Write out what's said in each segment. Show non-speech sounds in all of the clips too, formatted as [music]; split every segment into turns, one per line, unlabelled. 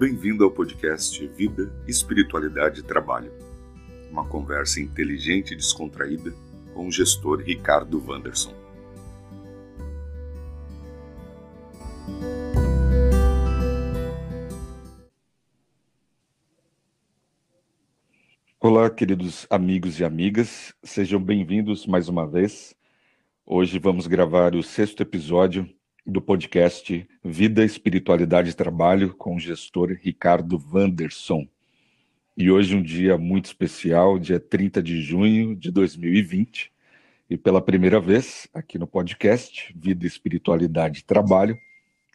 Bem-vindo ao podcast Vida, Espiritualidade e Trabalho. Uma conversa inteligente e descontraída com o gestor Ricardo Wanderson. Olá, queridos amigos e amigas, sejam bem-vindos mais uma vez. Hoje vamos gravar o sexto episódio do podcast Vida, Espiritualidade e Trabalho com o gestor Ricardo Wanderson. E hoje um dia muito especial, dia 30 de junho de 2020, e pela primeira vez aqui no podcast Vida, Espiritualidade e Trabalho,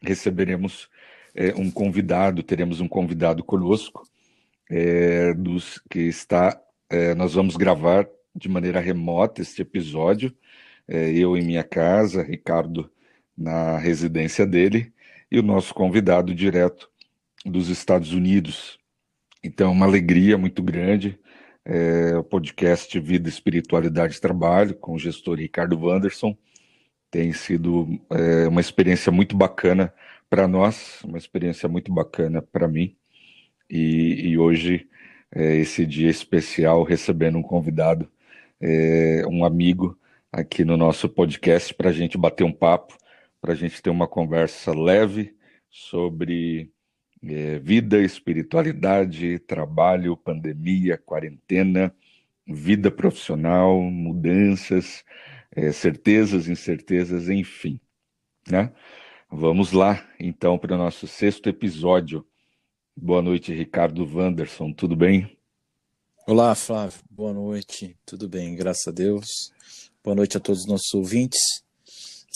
receberemos é, um convidado, teremos um convidado conosco, é, dos que está, é, nós vamos gravar de maneira remota este episódio, eu em minha casa, Ricardo na residência dele, e o nosso convidado direto dos Estados Unidos. Então, uma alegria muito grande. É, o podcast Vida, Espiritualidade e Trabalho, com o gestor Ricardo Wanderson. Tem sido é, uma experiência muito bacana para nós, uma experiência muito bacana para mim. E, e hoje, é, esse dia especial, recebendo um convidado, é, um amigo aqui no nosso podcast, para a gente bater um papo para a gente ter uma conversa leve sobre é, vida, espiritualidade, trabalho, pandemia, quarentena, vida profissional, mudanças, é, certezas, incertezas, enfim. Né? Vamos lá, então, para o nosso sexto episódio. Boa noite, Ricardo Wanderson, tudo bem?
Olá, Flávio, boa noite, tudo bem, graças a Deus. Boa noite a todos os nossos ouvintes.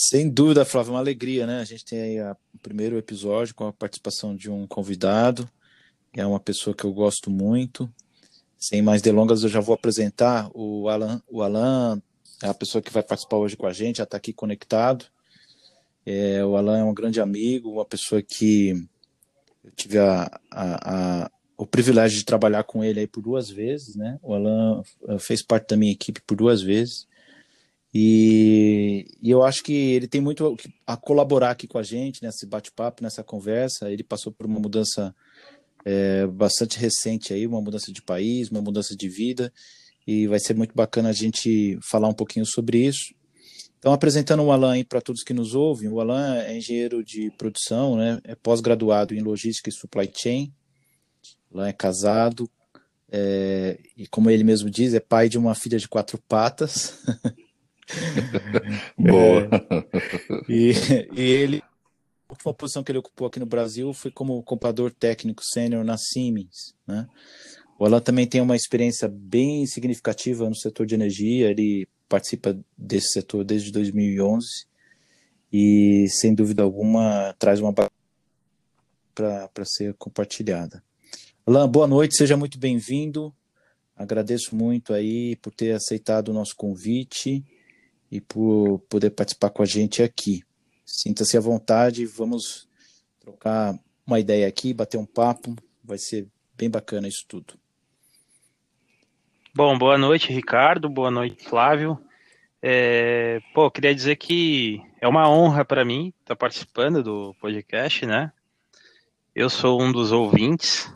Sem dúvida, Flávio, uma alegria, né? A gente tem aí a, o primeiro episódio com a participação de um convidado, que é uma pessoa que eu gosto muito. Sem mais delongas, eu já vou apresentar o Alan. O Alan é a pessoa que vai participar hoje com a gente, já está aqui conectado. É, o Alan é um grande amigo, uma pessoa que eu tive a, a, a, o privilégio de trabalhar com ele aí por duas vezes, né? O Alan eh, fez parte da minha equipe por duas vezes. E, e, eu acho que ele tem muito a colaborar aqui com a gente nesse bate-papo, nessa conversa. Ele passou por uma mudança é, bastante recente aí, uma mudança de país, uma mudança de vida, e vai ser muito bacana a gente falar um pouquinho sobre isso. Então, apresentando o Alan aí para todos que nos ouvem, o Alan é engenheiro de produção, né? é pós-graduado em logística e supply chain. Alan é casado, é, e como ele mesmo diz, é pai de uma filha de quatro patas. [laughs] [laughs]
Boa.
É, e, e ele, uma posição que ele ocupou aqui no Brasil foi como comprador técnico sênior na Siemens, né? O Alan também tem uma experiência bem significativa no setor de energia, ele participa desse setor desde 2011 e, sem dúvida alguma, traz uma para ser compartilhada. Alan, boa noite, seja muito bem-vindo. Agradeço muito aí por ter aceitado o nosso convite e por poder participar com a gente aqui. Sinta-se à vontade, vamos trocar uma ideia aqui, bater um papo, vai ser bem bacana isso tudo.
Bom, boa noite, Ricardo, boa noite, Flávio. É, pô, queria dizer que é uma honra para mim estar participando do podcast, né? Eu sou um dos ouvintes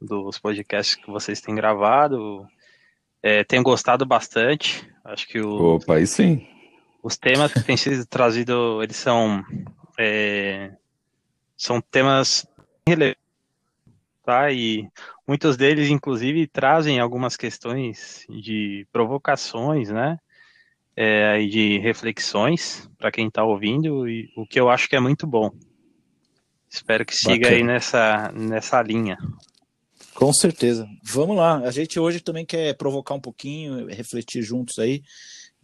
dos podcasts que vocês têm gravado, é, tenho gostado bastante. Acho que o.
Opa, aí sim
os temas que têm sido trazidos, eles são é, são temas relevantes, tá? E muitos deles, inclusive, trazem algumas questões de provocações, né? É, e de reflexões para quem está ouvindo, e o que eu acho que é muito bom. Espero que siga Bacana. aí nessa, nessa linha.
Com certeza. Vamos lá. A gente hoje também quer provocar um pouquinho, refletir juntos aí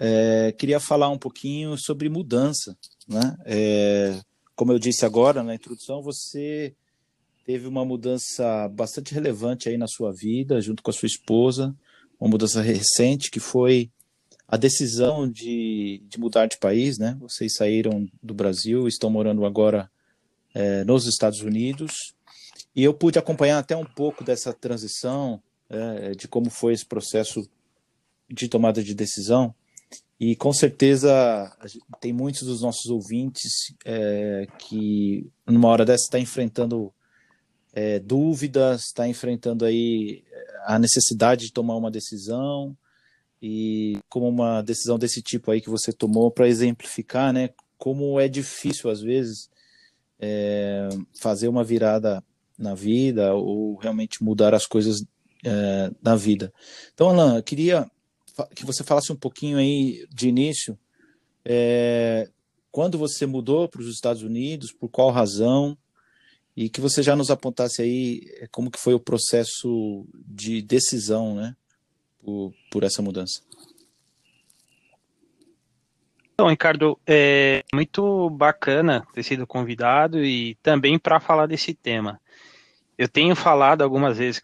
é, queria falar um pouquinho sobre mudança. Né? É, como eu disse agora na introdução, você teve uma mudança bastante relevante aí na sua vida, junto com a sua esposa, uma mudança recente que foi a decisão de, de mudar de país, né? Vocês saíram do Brasil, estão morando agora é, nos Estados Unidos, e eu pude acompanhar até um pouco dessa transição, é, de como foi esse processo de tomada de decisão. E com certeza tem muitos dos nossos ouvintes é, que numa hora dessa está enfrentando é, dúvidas, está enfrentando aí a necessidade de tomar uma decisão e como uma decisão desse tipo aí que você tomou para exemplificar, né, como é difícil às vezes é, fazer uma virada na vida ou realmente mudar as coisas é, na vida. Então, Alan, eu queria que você falasse um pouquinho aí de início, é, quando você mudou para os Estados Unidos, por qual razão, e que você já nos apontasse aí é, como que foi o processo de decisão, né, por, por essa mudança.
Então, Ricardo, é muito bacana ter sido convidado e também para falar desse tema. Eu tenho falado algumas vezes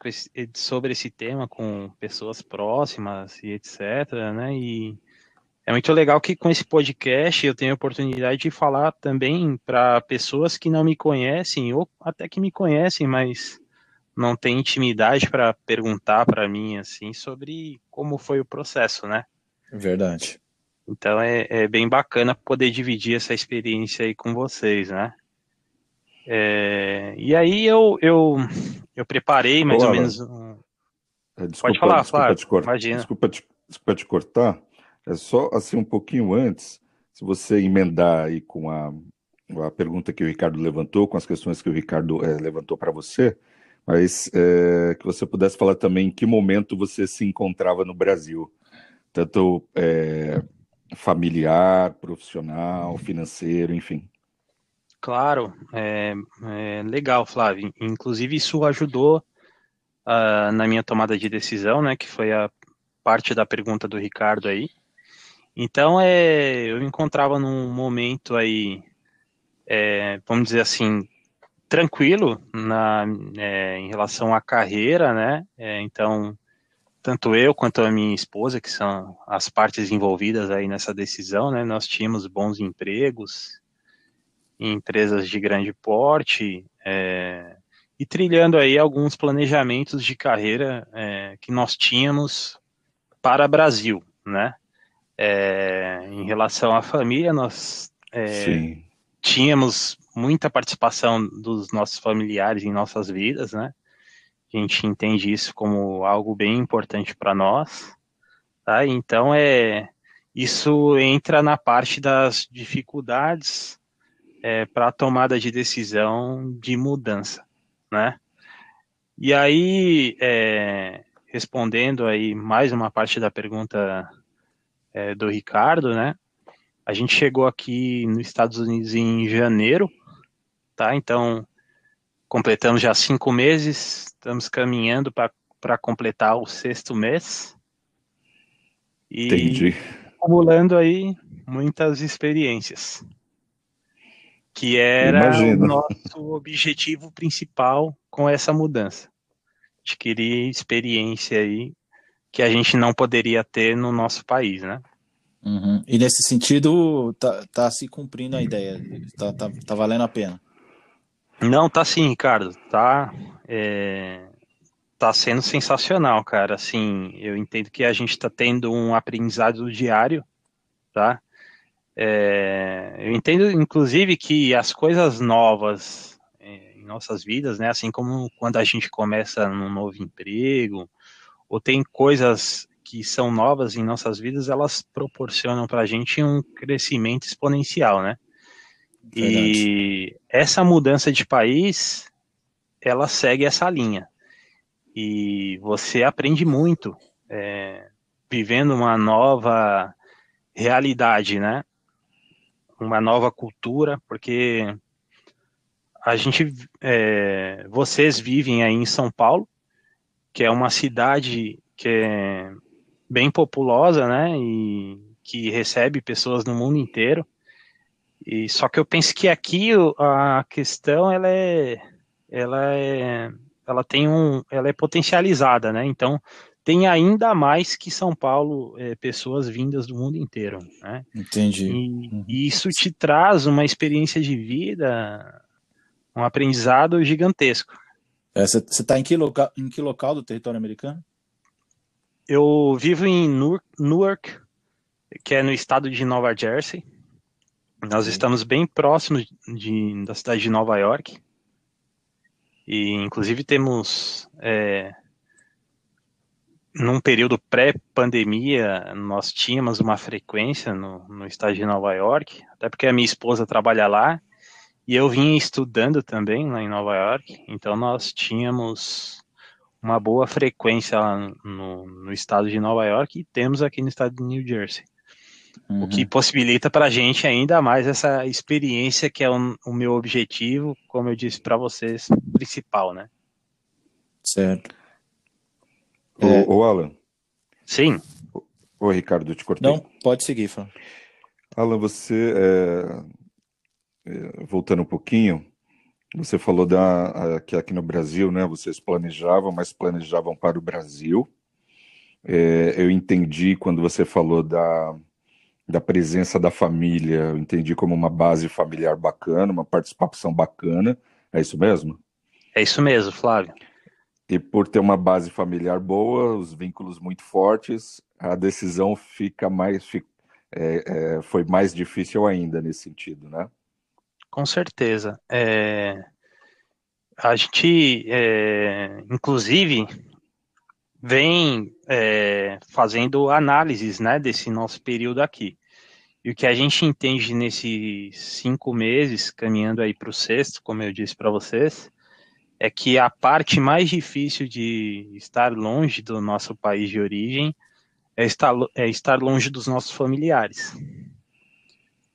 sobre esse tema com pessoas próximas e etc, né? E é muito legal que com esse podcast eu tenho a oportunidade de falar também para pessoas que não me conhecem ou até que me conhecem, mas não têm intimidade para perguntar para mim assim sobre como foi o processo, né?
Verdade.
Então é, é bem bacana poder dividir essa experiência aí com vocês, né? É, e aí eu, eu, eu preparei mais ou menos. Um...
É, desculpa, Pode falar, desculpa Flávio, te cortar, imagina. Desculpa te, desculpa te cortar. É só assim um pouquinho antes, se você emendar aí com a, a pergunta que o Ricardo levantou, com as questões que o Ricardo é, levantou para você, mas é, que você pudesse falar também em que momento você se encontrava no Brasil, tanto é, familiar, profissional, financeiro, enfim.
Claro, é, é legal, Flávio. Inclusive, isso ajudou uh, na minha tomada de decisão, né? Que foi a parte da pergunta do Ricardo aí. Então, é, eu me encontrava num momento aí, é, vamos dizer assim, tranquilo na, é, em relação à carreira, né? É, então, tanto eu quanto a minha esposa, que são as partes envolvidas aí nessa decisão, né? Nós tínhamos bons empregos, em empresas de grande porte é, e trilhando aí alguns planejamentos de carreira é, que nós tínhamos para Brasil, né? É, em relação à família, nós é, tínhamos muita participação dos nossos familiares em nossas vidas, né? A gente entende isso como algo bem importante para nós, tá? Então é isso entra na parte das dificuldades é, para a tomada de decisão de mudança, né? E aí, é, respondendo aí mais uma parte da pergunta é, do Ricardo, né? A gente chegou aqui nos Estados Unidos em janeiro, tá? Então, completamos já cinco meses, estamos caminhando para completar o sexto mês.
E Entendi.
acumulando aí muitas experiências que era Imagina. o nosso objetivo principal com essa mudança. Adquirir experiência aí que a gente não poderia ter no nosso país, né?
Uhum. E nesse sentido, tá, tá se cumprindo a ideia, tá, tá, tá valendo a pena.
Não, tá sim, Ricardo, tá, é, tá sendo sensacional, cara, assim, eu entendo que a gente tá tendo um aprendizado diário, tá, é, eu entendo, inclusive, que as coisas novas é, em nossas vidas, né, assim como quando a gente começa num novo emprego, ou tem coisas que são novas em nossas vidas, elas proporcionam para a gente um crescimento exponencial, né? Verdade. E essa mudança de país, ela segue essa linha. E você aprende muito é, vivendo uma nova realidade, né? Uma nova cultura, porque a gente, é, vocês vivem aí em São Paulo, que é uma cidade que é bem populosa, né, e que recebe pessoas no mundo inteiro. E só que eu penso que aqui a questão ela é, ela é, ela tem um, ela é potencializada, né? Então tem ainda mais que São Paulo é, pessoas vindas do mundo inteiro. Né?
Entendi.
E, uhum. e, isso te traz uma experiência de vida, um aprendizado gigantesco.
Você é, está em, que local, em que local do território americano?
Eu vivo em Newark, que é no estado de Nova Jersey. Nós estamos bem próximos de, da cidade de Nova York. E, inclusive, temos, é, num período pré-pandemia, nós tínhamos uma frequência no, no estado de Nova York, até porque a minha esposa trabalha lá, e eu vim estudando também lá em Nova York, então nós tínhamos uma boa frequência lá no, no estado de Nova York e temos aqui no estado de New Jersey. Uhum. O que possibilita para a gente ainda mais essa experiência que é o, o meu objetivo, como eu disse para vocês, principal, né?
Certo.
É... O, o Alan.
Sim.
Oi, Ricardo, te cortei.
Não, pode seguir, Fábio.
Alan, você, é, é, voltando um pouquinho, você falou da, que aqui no Brasil, né, vocês planejavam, mas planejavam para o Brasil. É, eu entendi quando você falou da, da presença da família, eu entendi como uma base familiar bacana, uma participação bacana. É isso mesmo?
É isso mesmo, Flávio.
E por ter uma base familiar boa, os vínculos muito fortes, a decisão fica mais é, é, foi mais difícil ainda nesse sentido, né?
Com certeza. É, a gente, é, inclusive, vem é, fazendo análises né, desse nosso período aqui. E o que a gente entende nesses cinco meses, caminhando aí para o sexto, como eu disse para vocês, é que a parte mais difícil de estar longe do nosso país de origem é estar, é estar longe dos nossos familiares.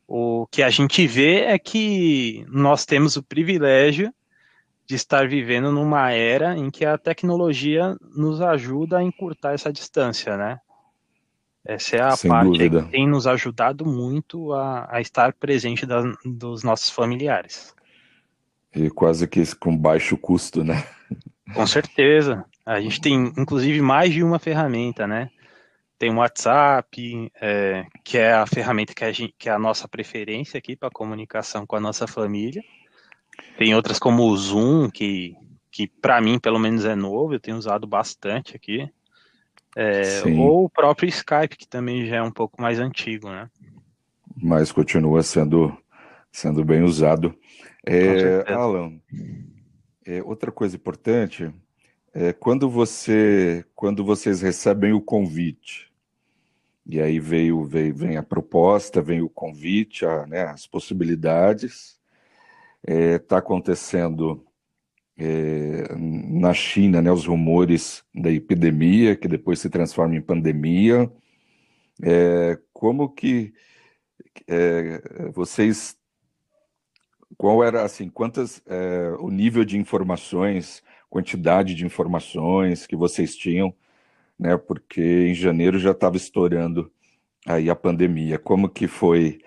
O que a gente vê é que nós temos o privilégio de estar vivendo numa era em que a tecnologia nos ajuda a encurtar essa distância, né? Essa é a Sem parte que tem nos ajudado muito a, a estar presente da, dos nossos familiares.
E quase que com baixo custo, né?
Com certeza. A gente tem, inclusive, mais de uma ferramenta, né? Tem o WhatsApp, é, que é a ferramenta que, a gente, que é a nossa preferência aqui para comunicação com a nossa família. Tem outras como o Zoom, que, que para mim, pelo menos, é novo, eu tenho usado bastante aqui. É, ou o próprio Skype, que também já é um pouco mais antigo, né?
Mas continua sendo, sendo bem usado. É, Alan, é, outra coisa importante é quando você, quando vocês recebem o convite, e aí veio, veio vem a proposta, vem o convite, a, né, as possibilidades, está é, tá acontecendo é, na China, né, os rumores da epidemia, que depois se transforma em pandemia. É, como que é, vocês, qual era assim, quantas, é, o nível de informações, quantidade de informações que vocês tinham, né, porque em janeiro já estava estourando aí a pandemia. Como que foi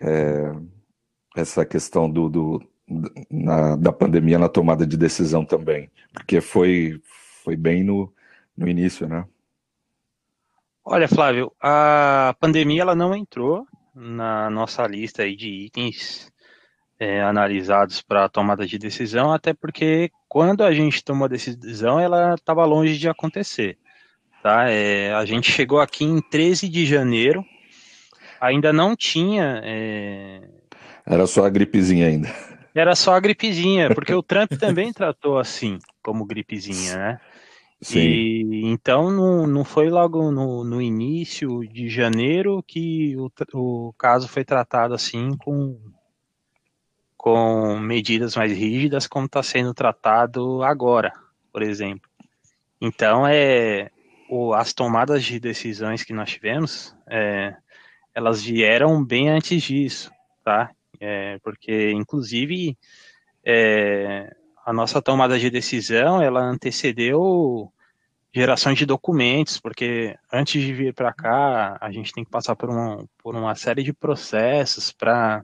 é, essa questão do, do na, da pandemia na tomada de decisão também, porque foi, foi bem no, no início, né?
Olha, Flávio, a pandemia ela não entrou na nossa lista aí de itens é, analisados para a tomada de decisão, até porque quando a gente tomou a decisão, ela estava longe de acontecer. Tá? É, a gente chegou aqui em 13 de janeiro, ainda não tinha. É...
Era só a gripezinha ainda.
Era só a gripezinha, [laughs] porque o Trump também tratou assim, como gripezinha, né? Sim. E, então não, não foi logo no, no início de janeiro que o, o caso foi tratado assim com, com medidas mais rígidas, como está sendo tratado agora, por exemplo. Então é o, as tomadas de decisões que nós tivemos, é, elas vieram bem antes disso, tá? É, porque, inclusive, é, a nossa tomada de decisão, ela antecedeu gerações de documentos, porque antes de vir para cá, a gente tem que passar por por uma série de processos para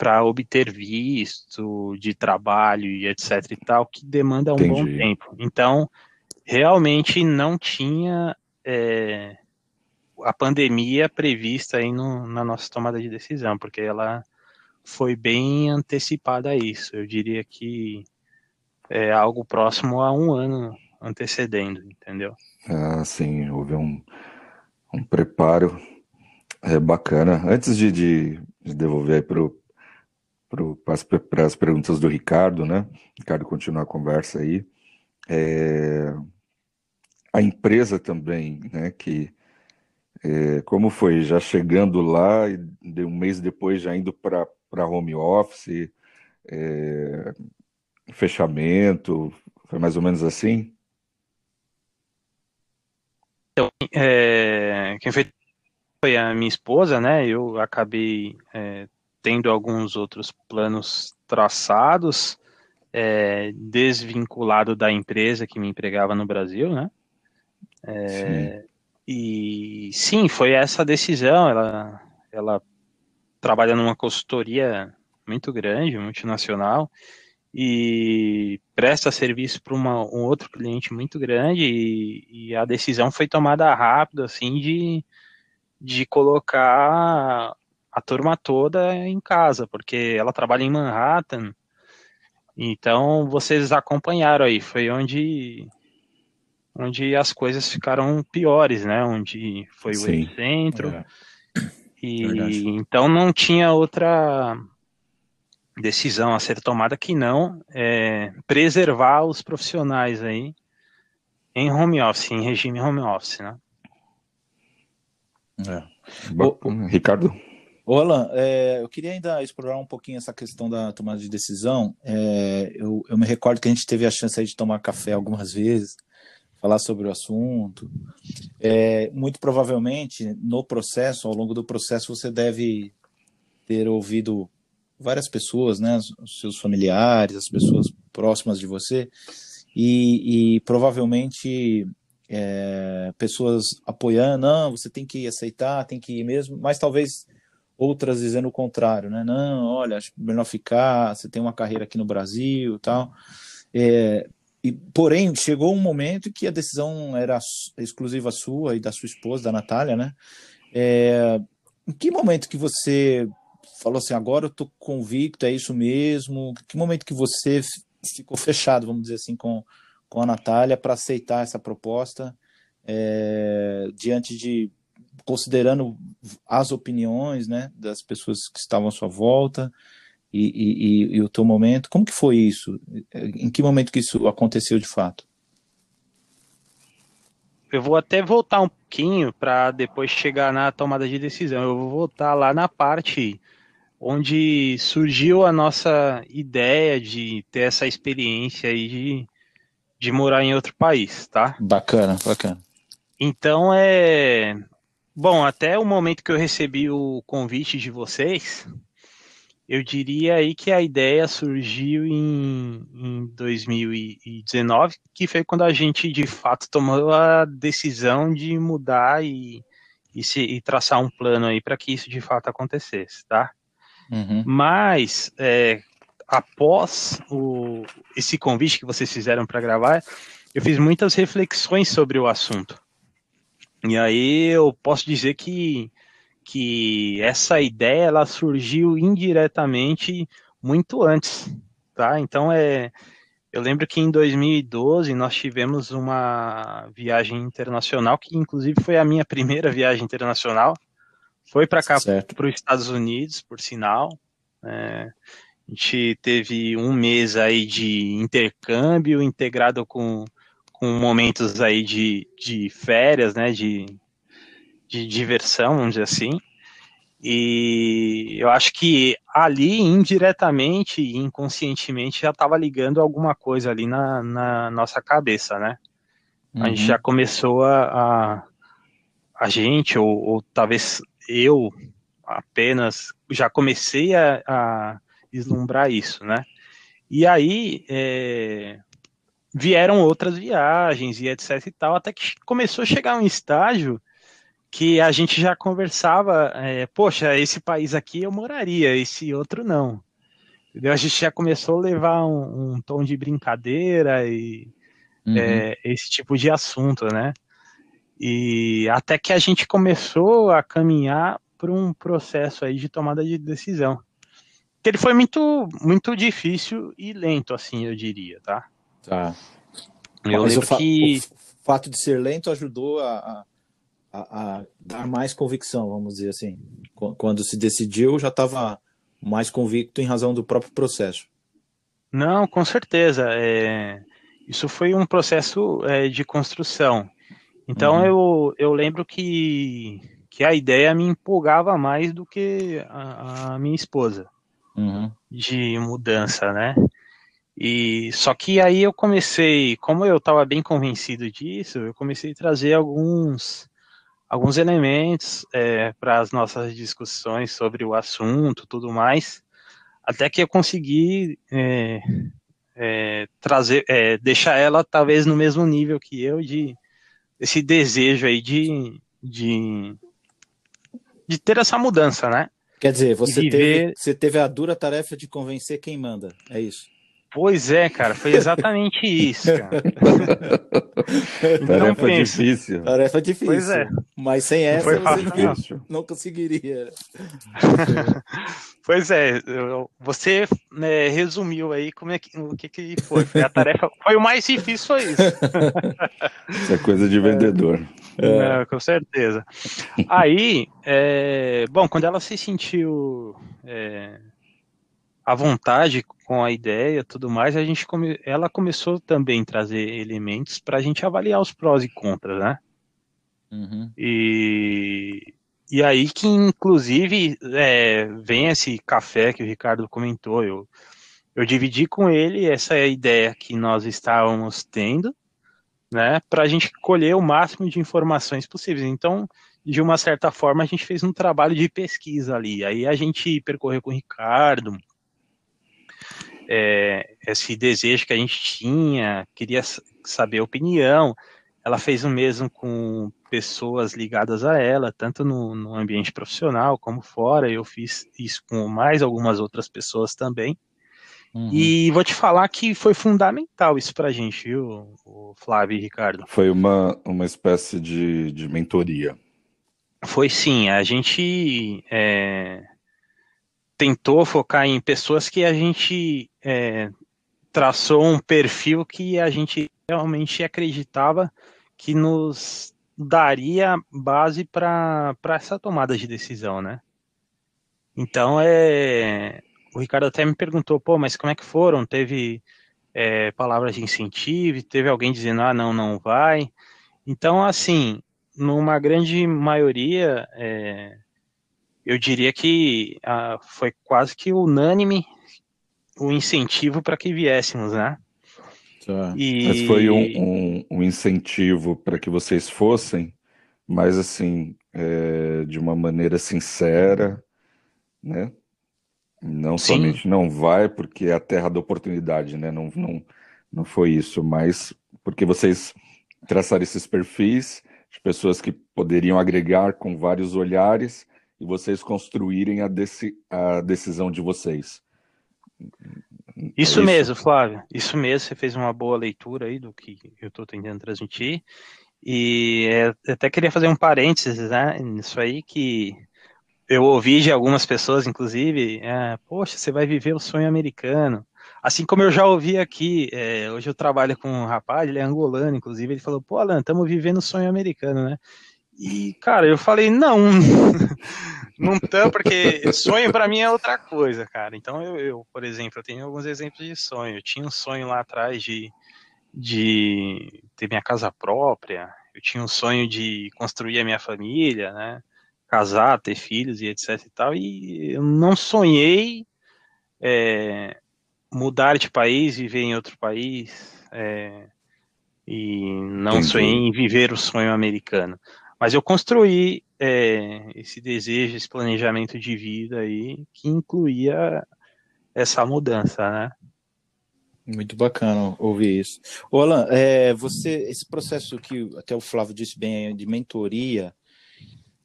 para obter visto de trabalho e etc e tal, que demanda um Entendi. bom tempo. Então, realmente não tinha é, a pandemia prevista aí no, na nossa tomada de decisão, porque ela foi bem antecipada a isso. Eu diria que é algo próximo a um ano antecedendo, entendeu?
Ah, sim, houve um, um preparo é, bacana. Antes de, de, de devolver para para as perguntas do Ricardo, né? Ricardo, continuar a conversa aí. É, a empresa também, né? Que é, como foi? Já chegando lá e de um mês depois já indo para home office, é, fechamento, foi mais ou menos assim?
Então, é, quem fez foi a minha esposa, né? Eu acabei é, tendo alguns outros planos traçados, é, desvinculado da empresa que me empregava no Brasil, né? É, e sim, foi essa decisão. Ela, ela trabalha numa consultoria muito grande, multinacional, e presta serviço para um outro cliente muito grande, e, e, a decisão foi tomada rápido, assim, de, de colocar a turma toda em casa, porque ela trabalha em Manhattan, então vocês acompanharam aí, foi onde onde as coisas ficaram piores, né? Onde foi o centro. É. E Verdade. então não tinha outra decisão a ser tomada que não é, preservar os profissionais aí em home office, em regime home office, né?
É. Bom, Ricardo?
Ô, Alan, é, eu queria ainda explorar um pouquinho essa questão da tomada de decisão. É, eu, eu, me recordo que a gente teve a chance de tomar café algumas vezes, falar sobre o assunto. É, muito provavelmente, no processo, ao longo do processo, você deve ter ouvido várias pessoas, né, os seus familiares, as pessoas próximas de você, e, e provavelmente é, pessoas apoiando, não, você tem que aceitar, tem que ir mesmo, mas talvez outras dizendo o contrário, né? Não, olha, acho melhor ficar, você tem uma carreira aqui no Brasil tal. É, e, porém, chegou um momento que a decisão era exclusiva sua e da sua esposa, da Natália, né? É, em que momento que você falou assim, agora eu tô convicto, é isso mesmo? Que momento que você ficou fechado, vamos dizer assim, com, com a Natália para aceitar essa proposta é, diante de considerando as opiniões né, das pessoas que estavam à sua volta e, e, e, o teu momento. Como que foi isso? Em que momento que isso aconteceu de fato?
Eu vou até voltar um pouquinho para depois chegar na tomada de decisão. Eu vou voltar lá na parte onde surgiu a nossa ideia de ter essa experiência aí de, de morar em outro país, tá?
Bacana, bacana.
Então é bom, até o momento que eu recebi o convite de vocês, eu diria aí que a ideia surgiu em, em 2019, que foi quando a gente de fato tomou a decisão de mudar e, e, se, e traçar um plano aí para que isso de fato acontecesse, tá? Uhum. Mas é, após o, esse convite que vocês fizeram para gravar, eu fiz muitas reflexões sobre o assunto. E aí eu posso dizer que que essa ideia ela surgiu indiretamente muito antes, tá? Então é, eu lembro que em 2012 nós tivemos uma viagem internacional que inclusive foi a minha primeira viagem internacional, foi para cá para os Estados Unidos, por sinal. É, a gente teve um mês aí de intercâmbio integrado com, com momentos aí de, de férias, né? De, de diversão, vamos dizer assim. E eu acho que ali, indiretamente e inconscientemente, já estava ligando alguma coisa ali na, na nossa cabeça, né? Uhum. A gente uhum. já começou a, a, a gente, ou, ou, talvez eu apenas, já comecei a, a vislumbrar isso, né? E aí é, vieram outras viagens e etc e tal, até que começou a chegar um estágio que a gente já conversava, é, poxa, esse país aqui eu moraria, esse outro não. Entendeu? A gente já começou a levar um, um tom de brincadeira e uhum. é, esse tipo de assunto, né? E até que a gente começou a caminhar para um processo aí de tomada de decisão. Que ele foi muito, muito difícil e lento, assim, eu diria, tá?
Tá. Eu Mas o, fa que... o fato de ser lento ajudou a, a, a, dar mais convicção, vamos dizer assim. Quando se decidiu, já estava mais convicto em razão do próprio processo.
Não, com certeza. É, isso foi um processo é, de construção. Então uhum. eu, eu lembro que, que a ideia me empolgava mais do que a, a minha esposa uhum. de mudança, né? E só que aí eu comecei, como eu estava bem convencido disso, eu comecei a trazer alguns alguns elementos é, para as nossas discussões sobre o assunto, tudo mais, até que eu consegui é, é, trazer, é, deixar ela talvez no mesmo nível que eu de esse desejo aí de, de, de ter essa mudança, né?
Quer dizer, você, viver... teve, você teve a dura tarefa de convencer quem manda, é isso?
Pois é, cara, foi exatamente isso, cara.
então, Tarefa pensa. difícil.
Tarefa difícil. Pois é. Mas sem essa você não, não, conseguiria. [laughs]
pois é, você né, resumiu aí como é que, o que, que foi. foi. A tarefa foi o mais difícil, foi isso. [laughs]
Isso é coisa de vendedor.
É. É, com certeza. Aí, é, bom, quando ela se sentiu é, à vontade com a ideia tudo mais, a gente come, ela começou também a trazer elementos para a gente avaliar os prós e contras, né? Uhum. E, e aí que, inclusive, é, vem esse café que o Ricardo comentou, eu, eu dividi com ele essa ideia que nós estávamos tendo, né, para a gente colher o máximo de informações possíveis. Então, de uma certa forma, a gente fez um trabalho de pesquisa ali. Aí a gente percorreu com o Ricardo, é, esse desejo que a gente tinha, queria saber a opinião. Ela fez o mesmo com pessoas ligadas a ela, tanto no, no ambiente profissional como fora. Eu fiz isso com mais algumas outras pessoas também. Uhum. E vou te falar que foi fundamental isso pra gente, viu, o Flávio e Ricardo?
Foi uma, uma espécie de, de mentoria.
Foi sim, a gente é, tentou focar em pessoas que a gente é, traçou um perfil que a gente realmente acreditava que nos daria base para essa tomada de decisão, né? Então, é, o Ricardo até me perguntou, pô, mas como é que foram? Teve é, palavras de incentivo? Teve alguém dizendo, ah, não, não vai? Então, assim, numa grande maioria, é, eu diria que ah, foi quase que unânime o incentivo para que viéssemos, né?
Tá. E... Mas foi um, um, um incentivo para que vocês fossem, mas assim, é, de uma maneira sincera, né? Não Sim. somente não vai porque é a terra da oportunidade, né? Não, não, não foi isso, mas porque vocês traçaram esses perfis de pessoas que poderiam agregar com vários olhares e vocês construírem a, deci a decisão de vocês.
Isso, é isso, mesmo, Flávio. Isso mesmo. Você fez uma boa leitura aí do que eu estou tentando transmitir. E é, até queria fazer um parênteses, né? Nisso aí que eu ouvi de algumas pessoas, inclusive, é, poxa, você vai viver o sonho americano. Assim como eu já ouvi aqui, é, hoje eu trabalho com um rapaz, ele é angolano, inclusive, ele falou, pô, Alan, estamos vivendo o sonho americano, né? E, cara, eu falei, não, [laughs] não tão, porque sonho para mim é outra coisa, cara. Então, eu, eu, por exemplo, eu tenho alguns exemplos de sonho. Eu tinha um sonho lá atrás de, de ter minha casa própria, eu tinha um sonho de construir a minha família, né? Casar, ter filhos e etc e tal, e eu não sonhei é, mudar de país, viver em outro país, é, e não Entendi. sonhei em viver o sonho americano. Mas eu construí é, esse desejo, esse planejamento de vida aí que incluía essa mudança, né?
Muito bacana ouvir isso. Ô Alan, é, você, esse processo que até o Flávio disse bem, de mentoria,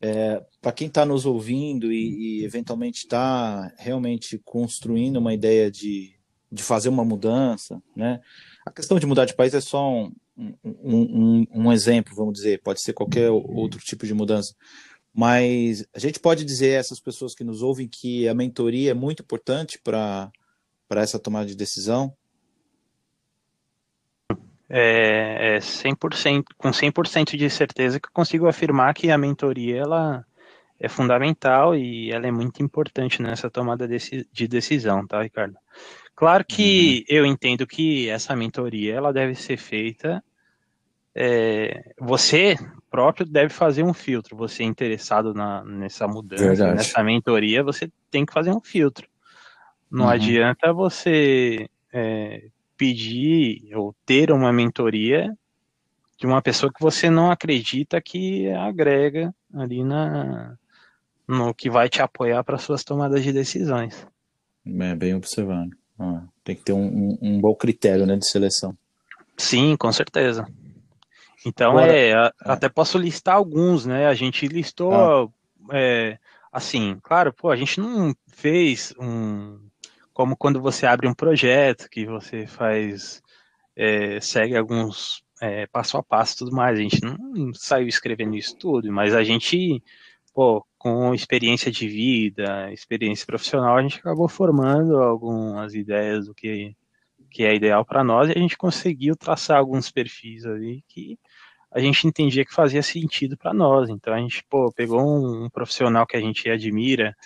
é, para quem está nos ouvindo e, e eventualmente está realmente construindo uma ideia de, de fazer uma mudança, né? A questão de mudar de país é só um, um, um, um exemplo, vamos dizer, pode ser qualquer outro tipo de mudança. Mas a gente pode dizer a essas pessoas que nos ouvem que a mentoria é muito importante para essa tomada de decisão?
É, é 100%, com 100% de certeza que eu consigo afirmar que a mentoria ela, é fundamental e ela é muito importante nessa tomada de decisão, tá, Ricardo? Claro que uhum. eu entendo que essa mentoria ela deve ser feita. É, você próprio deve fazer um filtro. Você é interessado na, nessa mudança, Verdade. nessa mentoria, você tem que fazer um filtro. Não uhum. adianta você é, pedir ou ter uma mentoria de uma pessoa que você não acredita que agrega ali na, no que vai te apoiar para suas tomadas de decisões.
É bem observado. Ah, tem que ter um, um, um, bom critério né, de seleção.
Sim, com certeza. Então, Agora, é, é, até posso listar alguns, né? A gente listou, ah. é, assim, claro, pô, a gente não fez um. Como quando você abre um projeto, que você faz. É, segue alguns é, passo a passo e tudo mais. A gente não saiu escrevendo isso tudo, mas a gente pô, com experiência de vida, experiência profissional, a gente acabou formando algumas ideias do que, que é ideal para nós e a gente conseguiu traçar alguns perfis ali que a gente entendia que fazia sentido para nós. Então a gente pô, pegou um, um, profissional que a gente admira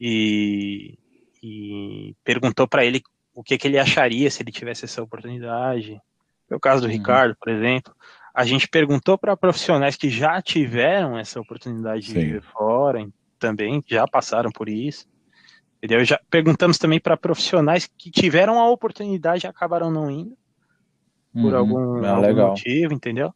e, e perguntou para ele o que, que ele acharia se ele tivesse essa oportunidade. Foi o caso do uhum. Ricardo, por exemplo a gente perguntou para profissionais que já tiveram essa oportunidade de Sim. viver fora, também já passaram por isso. Entendeu? Já perguntamos também para profissionais que tiveram a oportunidade e acabaram não indo por uhum. algum, é, algum motivo, entendeu?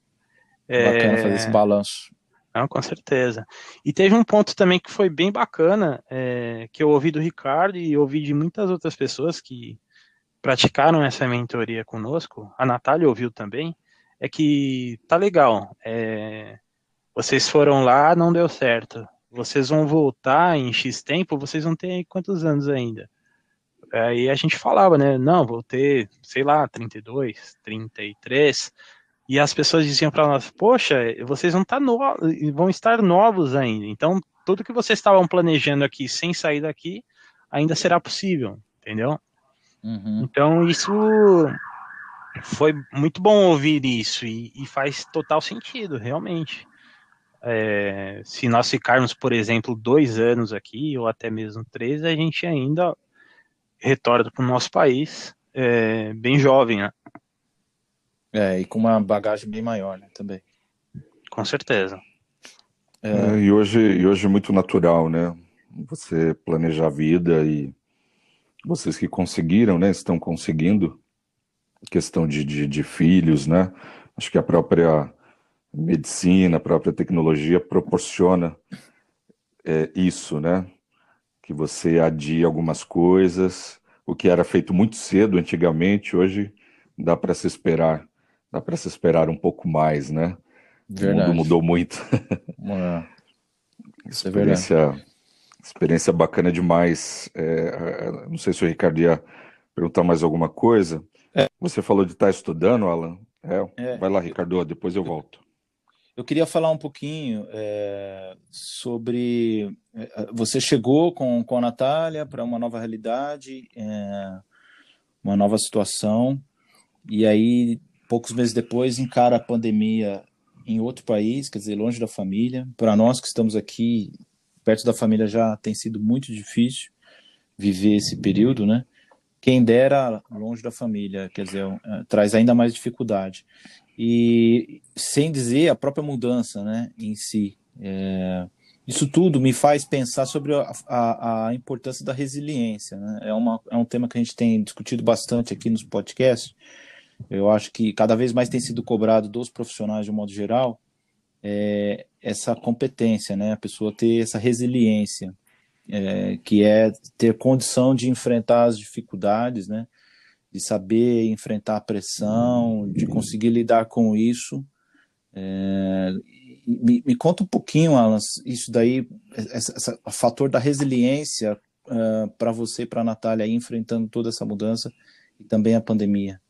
Bacana é... fazer esse balanço.
Não, com certeza. E teve um ponto também que foi bem bacana, é, que eu ouvi do Ricardo e ouvi de muitas outras pessoas que praticaram essa mentoria conosco. A Natália ouviu também é que tá legal. É, vocês foram lá, não deu certo. Vocês vão voltar em X tempo, vocês vão ter quantos anos ainda? Aí a gente falava, né? Não, vou ter, sei lá, 32, 33. E as pessoas diziam para nós: Poxa, vocês vão, tá no... vão estar novos ainda. Então, tudo que vocês estavam planejando aqui sem sair daqui ainda será possível, entendeu? Uhum. Então, isso foi muito bom ouvir isso e, e faz total sentido, realmente. É, se nós ficarmos, por exemplo, dois anos aqui, ou até mesmo três, a gente ainda retorna para o nosso país é, bem jovem, né?
É, e com uma bagagem bem maior, né, também.
Com certeza.
É... É, e, hoje, e hoje é muito natural, né? Você planejar a vida e vocês que conseguiram, né, estão conseguindo, questão de, de, de filhos, né? Acho que a própria medicina, a própria tecnologia proporciona é, isso, né? Que você adia algumas coisas, o que era feito muito cedo antigamente, hoje dá para se esperar, dá para se esperar um pouco mais, né? Verdade. O mundo mudou muito.
É. [laughs]
experiência, é experiência bacana demais. É, não sei se o Ricardo ia perguntar mais alguma coisa. É. Você falou de estar tá estudando, Alan? É. é. Vai lá, Ricardo, depois eu volto.
Eu queria falar um pouquinho é, sobre. É, você chegou com, com a Natália para uma nova realidade, é, uma nova situação, e aí, poucos meses depois, encara a pandemia em outro país, quer dizer, longe da família. Para nós que estamos aqui, perto da família, já tem sido muito difícil viver esse período, né? Quem dera longe da família, quer dizer, é, traz ainda mais dificuldade. E sem dizer a própria mudança né, em si. É, isso tudo me faz pensar sobre a, a, a importância da resiliência. Né? É, uma, é um tema que a gente tem discutido bastante aqui nos podcasts. Eu acho que cada vez mais tem sido cobrado dos profissionais de um modo geral é, essa competência, né? a pessoa ter essa resiliência é, que é ter condição de enfrentar as dificuldades, né? de saber enfrentar a pressão, de conseguir lidar com isso. É, me, me, conta um pouquinho, Alan, isso daí, esse, o fator da resiliência uh, é, para você e para a Natália aí, enfrentando toda essa mudança e também a pandemia.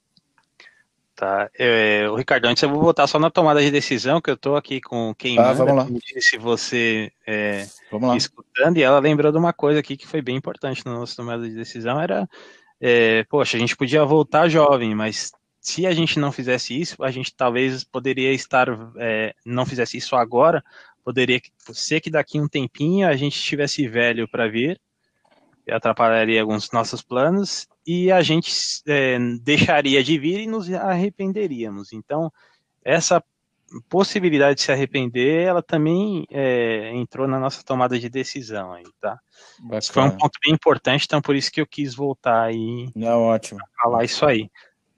Tá. É, o Ricardo, antes eu vou voltar só na tomada de decisão, que eu estou aqui com quem
ah, manda, vamos
lá. se você é, escutando, e ela lembrou de uma coisa aqui que foi bem importante na nossa tomada de decisão, era, é, poxa, a gente podia voltar jovem, mas se a gente não fizesse isso, a gente talvez poderia estar, é, não fizesse isso agora, poderia ser que daqui um tempinho a gente estivesse velho para vir, e atrapalharia alguns nossos planos, e a gente é, deixaria de vir e nos arrependeríamos. Então, essa possibilidade de se arrepender, ela também é, entrou na nossa tomada de decisão aí, tá? Isso foi um ponto bem importante, então por isso que eu quis voltar aí.
Não, ótimo.
Falar isso aí,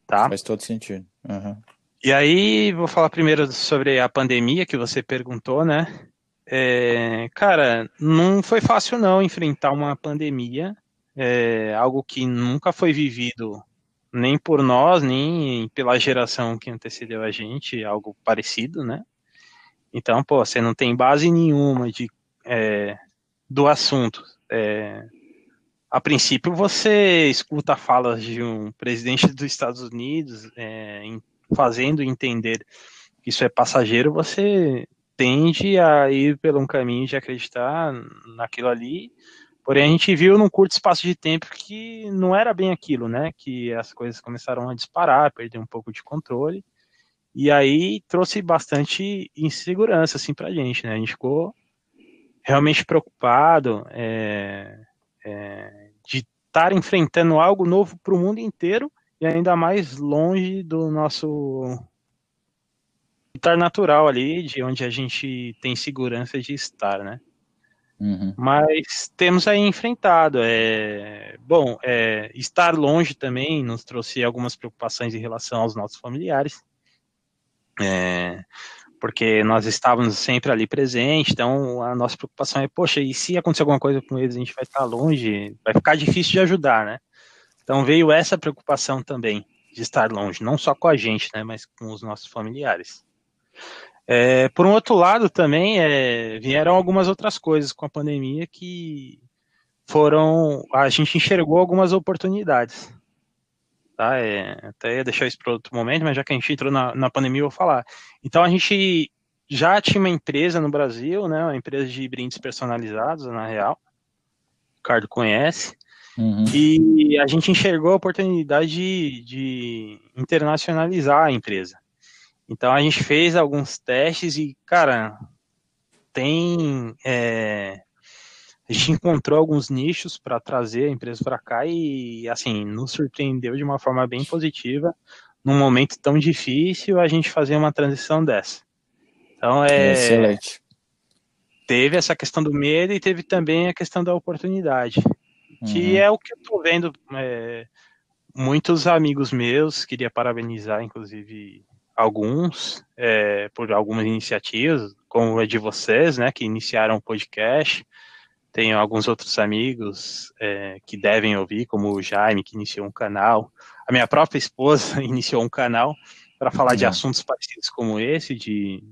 tá?
Faz todo sentido. Uhum.
E aí, vou falar primeiro sobre a pandemia que você perguntou, né? É, cara, não foi fácil não enfrentar uma pandemia, é, algo que nunca foi vivido nem por nós, nem pela geração que antecedeu a gente, algo parecido, né? Então, pô, você não tem base nenhuma de, é, do assunto. É, a princípio, você escuta falas de um presidente dos Estados Unidos é, fazendo entender que isso é passageiro, você tende a ir pelo um caminho de acreditar naquilo ali Porém, a gente viu num curto espaço de tempo que não era bem aquilo, né? Que as coisas começaram a disparar, perder um pouco de controle. E aí trouxe bastante insegurança, assim, pra gente, né? A gente ficou realmente preocupado é, é, de estar enfrentando algo novo para o mundo inteiro e ainda mais longe do nosso estar natural ali, de onde a gente tem segurança de estar, né? Uhum. Mas temos aí enfrentado. É, bom, é, estar longe também nos trouxe algumas preocupações em relação aos nossos familiares. É, porque nós estávamos sempre ali presentes, então a nossa preocupação é, poxa, e se acontecer alguma coisa com eles, a gente vai estar longe, vai ficar difícil de ajudar, né? Então veio essa preocupação também de estar longe, não só com a gente, né, mas com os nossos familiares. É, por um outro lado, também é, vieram algumas outras coisas com a pandemia que foram. A gente enxergou algumas oportunidades. Tá? É, até ia deixar isso para outro momento, mas já que a gente entrou na, na pandemia, eu vou falar. Então, a gente já tinha uma empresa no Brasil, né, uma empresa de brindes personalizados, na real. O Ricardo conhece. Uhum. E a gente enxergou a oportunidade de, de internacionalizar a empresa. Então a gente fez alguns testes e, cara, tem. É, a gente encontrou alguns nichos para trazer a empresa para cá e, assim, nos surpreendeu de uma forma bem positiva. Num momento tão difícil, a gente fazer uma transição dessa. Então é. Excelente. Teve essa questão do medo e teve também a questão da oportunidade. Que uhum. é o que eu estou vendo. É, muitos amigos meus, queria parabenizar, inclusive, alguns é, por algumas iniciativas, como a de vocês, né, que iniciaram o podcast. Tenho alguns outros amigos é, que devem ouvir, como o Jaime, que iniciou um canal. A minha própria esposa [laughs] iniciou um canal para falar de assuntos parecidos como esse, de,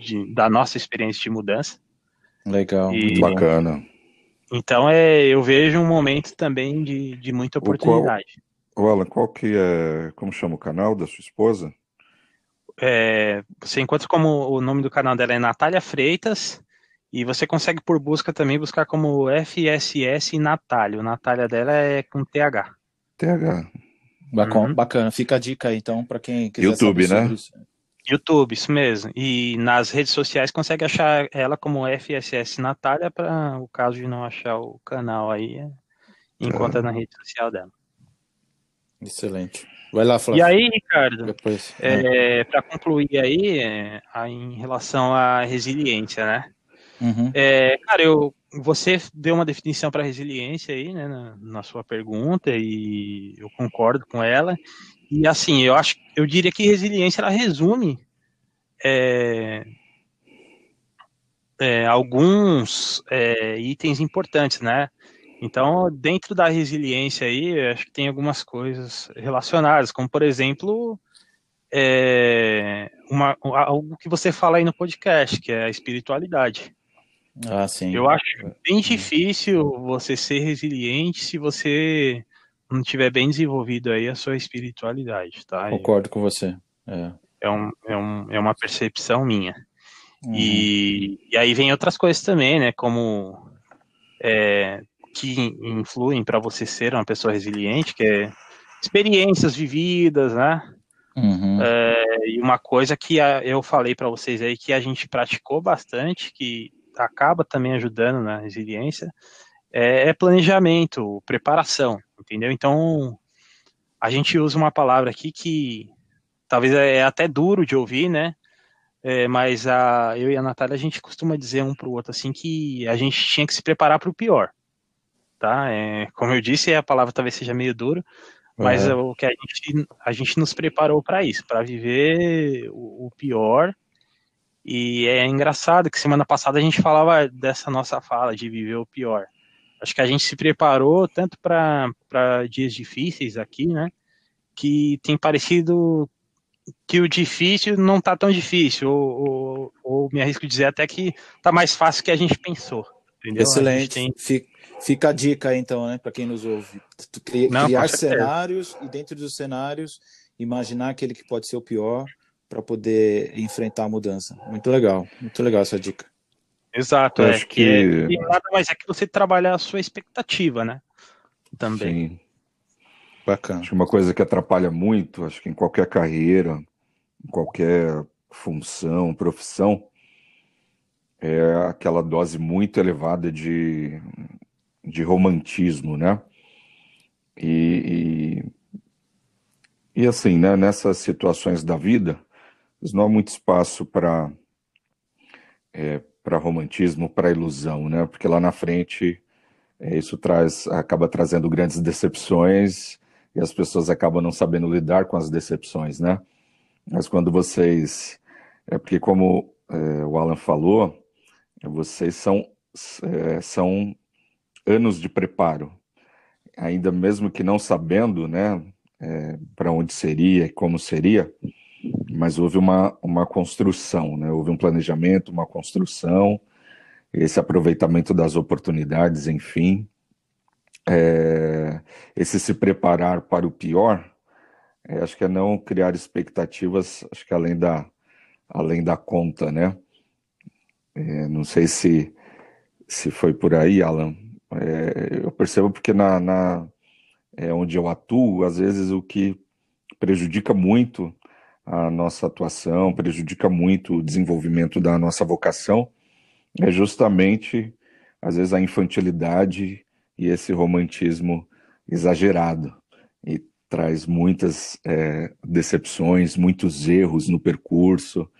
de, da nossa experiência de mudança.
Legal,
e, muito bacana.
Então é, eu vejo um momento também de, de muita oportunidade.
O qual, Alan, qual que é, como chama o canal da sua esposa?
É, você encontra como o nome do canal dela é Natália Freitas, e você consegue por busca também buscar como FSS Natália. O Natália dela é com TH.
TH.
Bacana, uhum. bacana. Fica a dica aí, então, para quem quiser
YouTube, né? Isso.
YouTube, isso mesmo. E nas redes sociais consegue achar ela como FSS Natália, para o caso de não achar o canal aí, encontra é. na rede social dela.
Excelente. Vai lá,
Flávio. E aí, Ricardo, Depois, é, para concluir aí, é, em relação à resiliência, né? Uhum. É, cara, eu, você deu uma definição para resiliência aí, né, na, na, sua pergunta, e eu concordo com ela. E assim, eu acho, eu diria que resiliência ela resume é, é, alguns é, itens importantes, né? Então, dentro da resiliência aí, acho que tem algumas coisas relacionadas, como por exemplo, é, uma, algo que você fala aí no podcast, que é a espiritualidade.
Ah, sim.
Eu acho bem difícil você ser resiliente se você não tiver bem desenvolvido aí a sua espiritualidade, tá?
Concordo com você. É,
é, um, é, um, é uma percepção minha. Uhum. E, e aí vem outras coisas também, né? Como é, que influem para você ser uma pessoa resiliente, que é experiências vividas, né? Uhum. É, É, e uma coisa que a, eu falei para vocês aí que a gente praticou bastante, que acaba também ajudando na resiliência, é, é planejamento, preparação, entendeu? Então, a gente usa uma palavra aqui que talvez é até duro de ouvir, né? É, mas a, eu e a Natália, a gente costuma dizer um para o outro assim que a gente tinha que se preparar para o pior, tá? É, como eu disse, a palavra talvez seja meio dura, mas uhum. o que a gente, a gente nos preparou para isso, para viver o, o, pior. E é engraçado que semana passada a gente falava dessa nossa fala de viver o pior. Acho que a gente se preparou tanto para dias difíceis aqui, né? Que tem parecido que o difícil não tá tão difícil, ou, ou, ou me arrisco dizer até que tá mais fácil que a gente pensou. Entendeu?
Excelente. Tem... Fica, a dica aí, então, né, para quem nos ouve. Cri, não, criar cenários e dentro dos cenários imaginar aquele que pode ser o pior para poder enfrentar a mudança. Muito legal, muito legal essa dica.
Exato, Eu é, acho que, que... É, nada mais é que você trabalhar a sua expectativa, né? Também. Sim.
Bacana. Acho que uma coisa que atrapalha muito, acho que em qualquer carreira, em qualquer função, profissão, é aquela dose muito elevada de, de romantismo, né? E, e, e assim, né, nessas situações da vida, não há muito espaço para é, para romantismo, para ilusão, né? Porque lá na frente é, isso traz, acaba trazendo grandes decepções e as pessoas acabam não sabendo lidar com as decepções, né? Mas quando vocês, é porque como é, o Alan falou, vocês são é, são anos de preparo, ainda mesmo que não sabendo, né, é, para onde seria e como seria, mas houve uma, uma construção, né? houve um planejamento, uma construção, esse aproveitamento das oportunidades, enfim, é, esse se preparar para o pior, é, acho que é não criar expectativas, acho que além da, além da conta, né? É, não sei se, se foi por aí, Alan. É, eu percebo porque na, na é, onde eu atuo, às vezes o que prejudica muito a nossa atuação, prejudica muito o desenvolvimento da nossa vocação, é justamente, às vezes, a infantilidade e esse romantismo exagerado. E traz muitas é, decepções, muitos erros no percurso,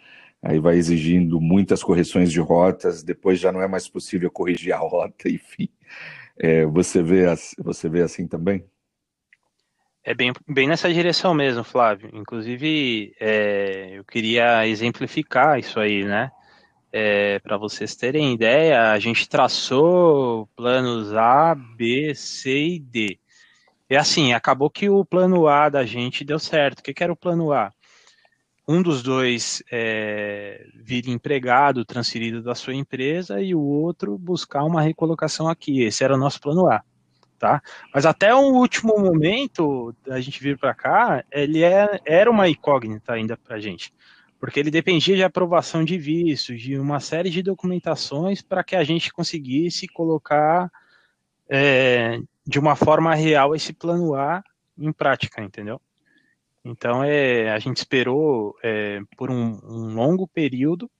aí vai exigindo muitas correções de rotas, depois já não é mais possível corrigir a rota, [laughs] enfim. É, você, vê, você vê assim também?
É bem, bem nessa direção mesmo, Flávio. Inclusive, é, eu queria exemplificar isso aí, né? É, Para vocês terem ideia, a gente traçou planos A, B, C e D. E assim, acabou que o plano A da gente deu certo. O que, que era o plano A? Um dos dois é, vir empregado, transferido da sua empresa, e o outro buscar uma recolocação aqui. Esse era o nosso plano A tá? Mas até o último momento da gente vir para cá, ele é, era uma incógnita ainda para a gente, porque ele dependia de aprovação de visto, de uma série de documentações para que a gente conseguisse colocar é, de uma forma real esse plano A em prática, entendeu? Então é, a gente esperou é, por um, um longo período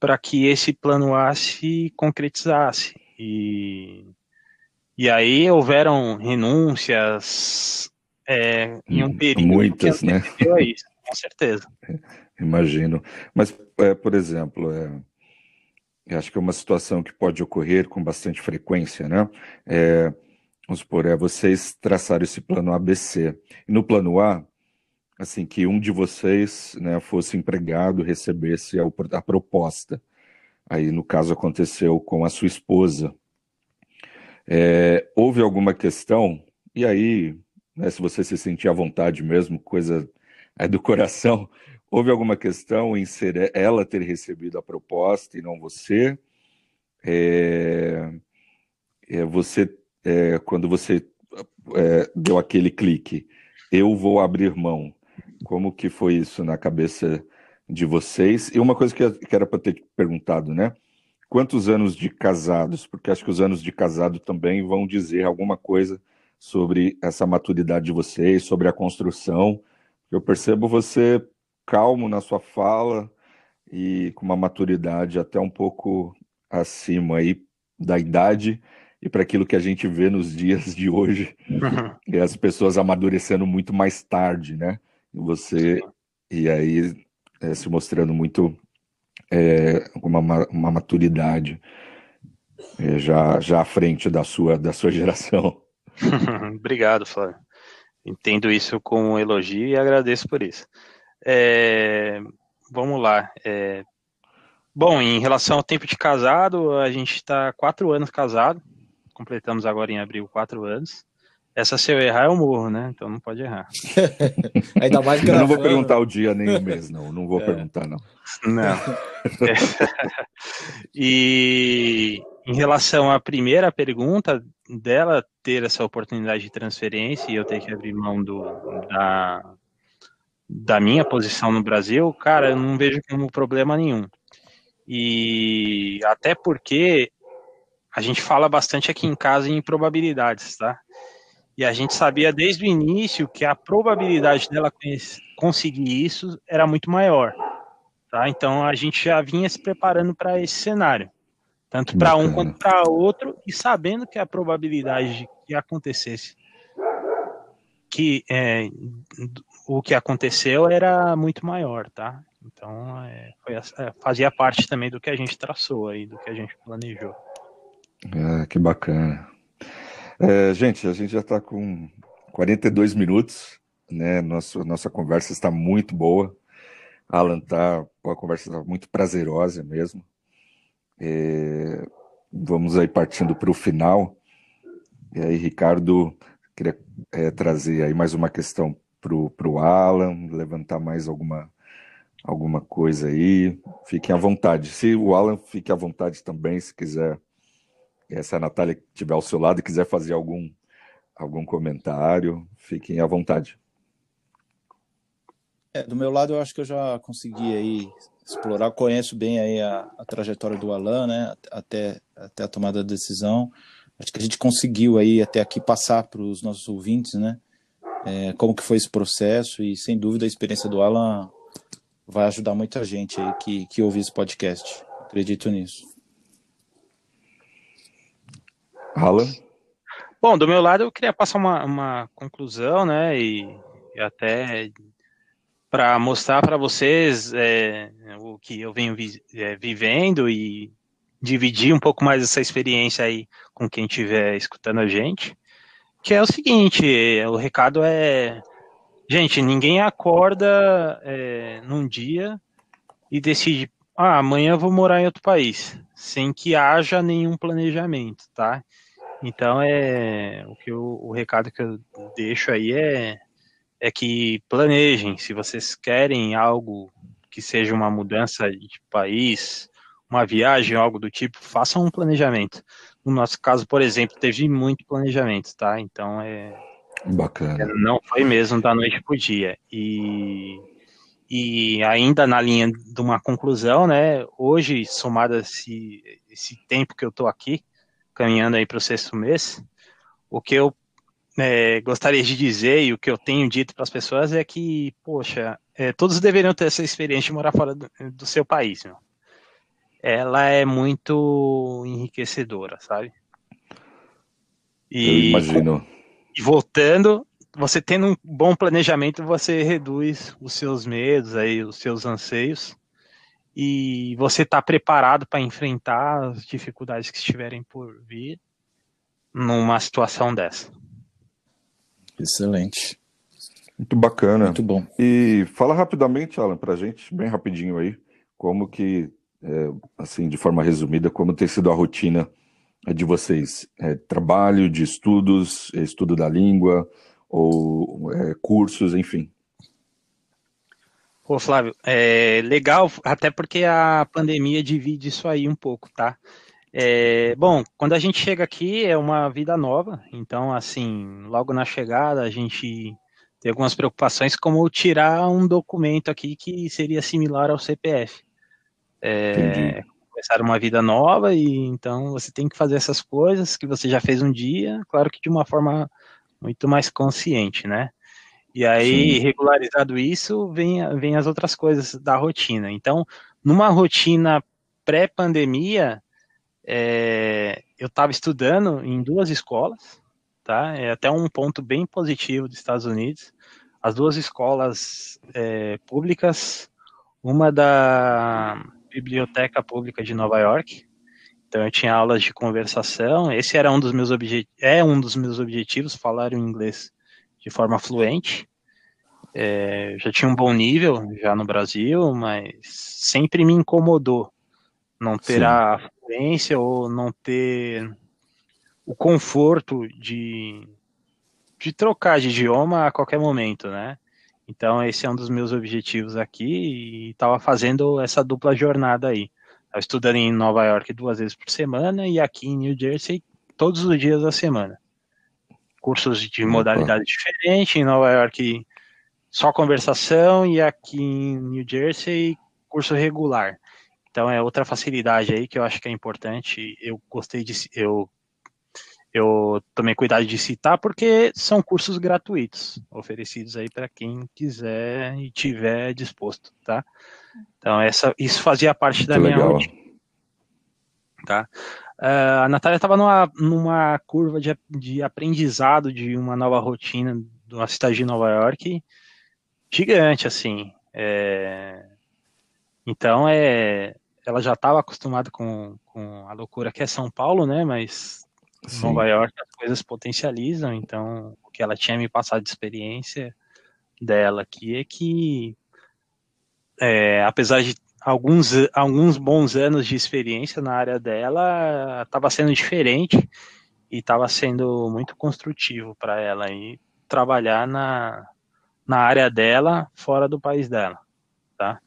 para que esse plano A se concretizasse e e aí houveram renúncias é, em um período
Muitas, que né?
a isso, com certeza. [laughs]
Imagino. Mas, é, por exemplo, é, acho que é uma situação que pode ocorrer com bastante frequência, né? É, vamos supor, é, vocês traçaram esse plano ABC. E no plano A, assim, que um de vocês né, fosse empregado, recebesse a, a proposta. Aí, no caso, aconteceu com a sua esposa, é, houve alguma questão, e aí, né, se você se sentir à vontade mesmo, coisa é do [laughs] coração, houve alguma questão em ser ela ter recebido a proposta e não você? É, é, você, é, quando você é, deu aquele clique, eu vou abrir mão. Como que foi isso na cabeça de vocês? E uma coisa que, que era para ter perguntado, né? quantos anos de casados? Porque acho que os anos de casado também vão dizer alguma coisa sobre essa maturidade de vocês, sobre a construção. Eu percebo você calmo na sua fala e com uma maturidade até um pouco acima aí da idade e para aquilo que a gente vê nos dias de hoje, [laughs] e as pessoas amadurecendo muito mais tarde, né? Você e aí é, se mostrando muito é, uma, uma maturidade é, já já à frente da sua da sua geração. [laughs]
Obrigado, Flávio. Entendo isso com um elogio e agradeço por isso. É, vamos lá. É, bom, em relação ao tempo de casado, a gente está quatro anos casado. Completamos agora em abril quatro anos. Essa se eu errar, eu morro, né? Então não pode errar. [laughs]
Ainda mais que eu não vou perguntar o dia nem o mês, não. Não vou é. perguntar, não.
Não. [laughs] e em relação à primeira pergunta dela ter essa oportunidade de transferência e eu ter que abrir mão do, da, da minha posição no Brasil, cara, eu não vejo como problema nenhum. E até porque a gente fala bastante aqui em casa em probabilidades, tá? E a gente sabia desde o início que a probabilidade dela conseguir isso era muito maior, tá? Então a gente já vinha se preparando para esse cenário, tanto para um quanto para outro, e sabendo que a probabilidade de que acontecesse que é, o que aconteceu era muito maior, tá? Então, é, foi, é, fazia parte também do que a gente traçou aí, do que a gente planejou.
Ah, que bacana. É, gente, a gente já está com 42 minutos, né? Nossa, conversa está muito boa. Alan tá, a conversa está muito prazerosa mesmo. É, vamos aí partindo para o final. E aí, Ricardo, queria é, trazer aí mais uma questão para o Alan, levantar mais alguma, alguma coisa aí. Fiquem à vontade. Se o Alan fique à vontade também, se quiser, se a Natália estiver ao seu lado e quiser fazer algum, algum comentário, fiquem à vontade.
É, do meu lado, eu acho que eu já consegui aí explorar, conheço bem aí a, a trajetória do Alan, né, até, até a tomada da decisão. Acho que a gente conseguiu aí até aqui passar para os nossos ouvintes, né, é, como que foi esse processo e sem dúvida a experiência do Alan vai ajudar muita gente aí que, que ouve esse podcast. Acredito nisso.
Alan?
Bom, do meu lado eu queria passar uma, uma conclusão, né, e, e até para mostrar para vocês é, o que eu venho vi, é, vivendo e dividir um pouco mais essa experiência aí com quem estiver escutando a gente que é o seguinte, o recado é, gente, ninguém acorda é, num dia e decide, ah, amanhã eu vou morar em outro país, sem que haja nenhum planejamento, tá? Então é o que eu, o recado que eu deixo aí é é que planejem, se vocês querem algo que seja uma mudança de país, uma viagem, algo do tipo, façam um planejamento. No nosso caso, por exemplo, teve muito planejamento, tá? Então é.
Bacana. É,
não foi mesmo da noite pro dia. E, e ainda na linha de uma conclusão, né? Hoje, somado a esse, esse tempo que eu tô aqui, caminhando aí para o sexto mês, o que eu é, gostaria de dizer e o que eu tenho dito para as pessoas é que, poxa, é, todos deveriam ter essa experiência de morar fora do, do seu país, meu ela é muito enriquecedora, sabe?
E, Eu imagino.
E voltando, você tendo um bom planejamento, você reduz os seus medos, aí, os seus anseios, e você está preparado para enfrentar as dificuldades que estiverem por vir numa situação dessa.
Excelente.
Muito bacana.
Muito bom.
E fala rapidamente, Alan, para a gente, bem rapidinho aí, como que é, assim, de forma resumida, como tem sido a rotina de vocês? É, trabalho, de estudos, estudo da língua, ou é, cursos, enfim.
Pô, Flávio, é legal, até porque a pandemia divide isso aí um pouco, tá? É, bom, quando a gente chega aqui é uma vida nova, então, assim, logo na chegada a gente tem algumas preocupações, como tirar um documento aqui que seria similar ao CPF é, começar uma vida nova e então você tem que fazer essas coisas que você já fez um dia, claro que de uma forma muito mais consciente, né? E aí, Sim. regularizado isso, vem, vem as outras coisas da rotina. Então, numa rotina pré-pandemia, é, eu estava estudando em duas escolas, tá? É até um ponto bem positivo dos Estados Unidos. As duas escolas é, públicas, uma da Biblioteca Pública de Nova York. Então eu tinha aulas de conversação. Esse era um dos meus objetivos, é um dos meus objetivos, falar o inglês de forma fluente. É, já tinha um bom nível já no Brasil, mas sempre me incomodou não ter Sim. a fluência ou não ter o conforto de, de trocar de idioma a qualquer momento, né? Então esse é um dos meus objetivos aqui e estava fazendo essa dupla jornada aí. Estava estudando em Nova York duas vezes por semana e aqui em New Jersey todos os dias da semana. Cursos de modalidade diferente, em Nova York só conversação e aqui em New Jersey curso regular. Então é outra facilidade aí que eu acho que é importante. Eu gostei de eu eu tomei cuidado de citar porque são cursos gratuitos oferecidos aí para quem quiser e tiver disposto, tá? Então essa isso fazia parte Muito da minha rotina, tá? Uh, a Natália estava numa, numa curva de, de aprendizado de uma nova rotina de uma cidade de Nova York gigante, assim. É... Então é, ela já estava acostumada com, com a loucura que é São Paulo, né? Mas em Nova York as coisas potencializam, então o que ela tinha me passado de experiência dela aqui é que é, apesar de alguns, alguns bons anos de experiência na área dela, estava sendo diferente e estava sendo muito construtivo para ela aí trabalhar na, na área dela fora do país dela, tá?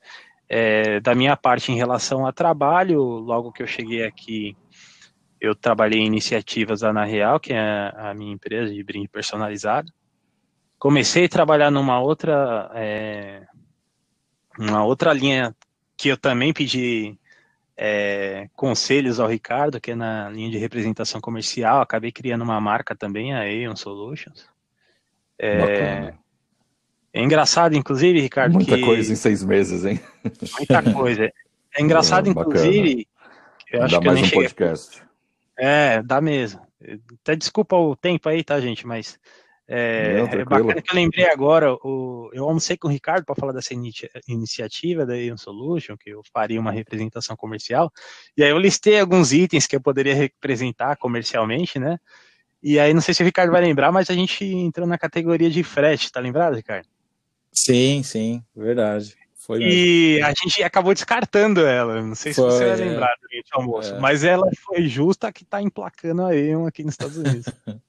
É, da minha parte em relação a trabalho, logo que eu cheguei aqui eu trabalhei em iniciativas da Ana Real, que é a minha empresa de brinde personalizado. Comecei a trabalhar numa outra, é, uma outra linha que eu também pedi é, conselhos ao Ricardo, que é na linha de representação comercial. Acabei criando uma marca também, a Aeon Solutions. É, é engraçado, inclusive, Ricardo.
Muita
que...
coisa em seis meses, hein?
Muita coisa. É engraçado, [laughs] é, inclusive. Eu acho Dá que mais um podcast. É, dá mesmo. Até desculpa o tempo aí, tá, gente? Mas é, Não, é bacana que eu lembrei agora. O, eu almocei com o Ricardo para falar dessa iniciativa da Ion Solution, que eu faria uma representação comercial. E aí eu listei alguns itens que eu poderia representar comercialmente, né? E aí não sei se o Ricardo vai lembrar, mas a gente entrou na categoria de frete, tá lembrado, Ricardo?
Sim, sim, verdade.
Foi e a gente acabou descartando ela. Não sei se foi, você vai é. lembrar durante o almoço, é. mas ela foi justa que está emplacando a E.ON aqui nos Estados Unidos. [laughs]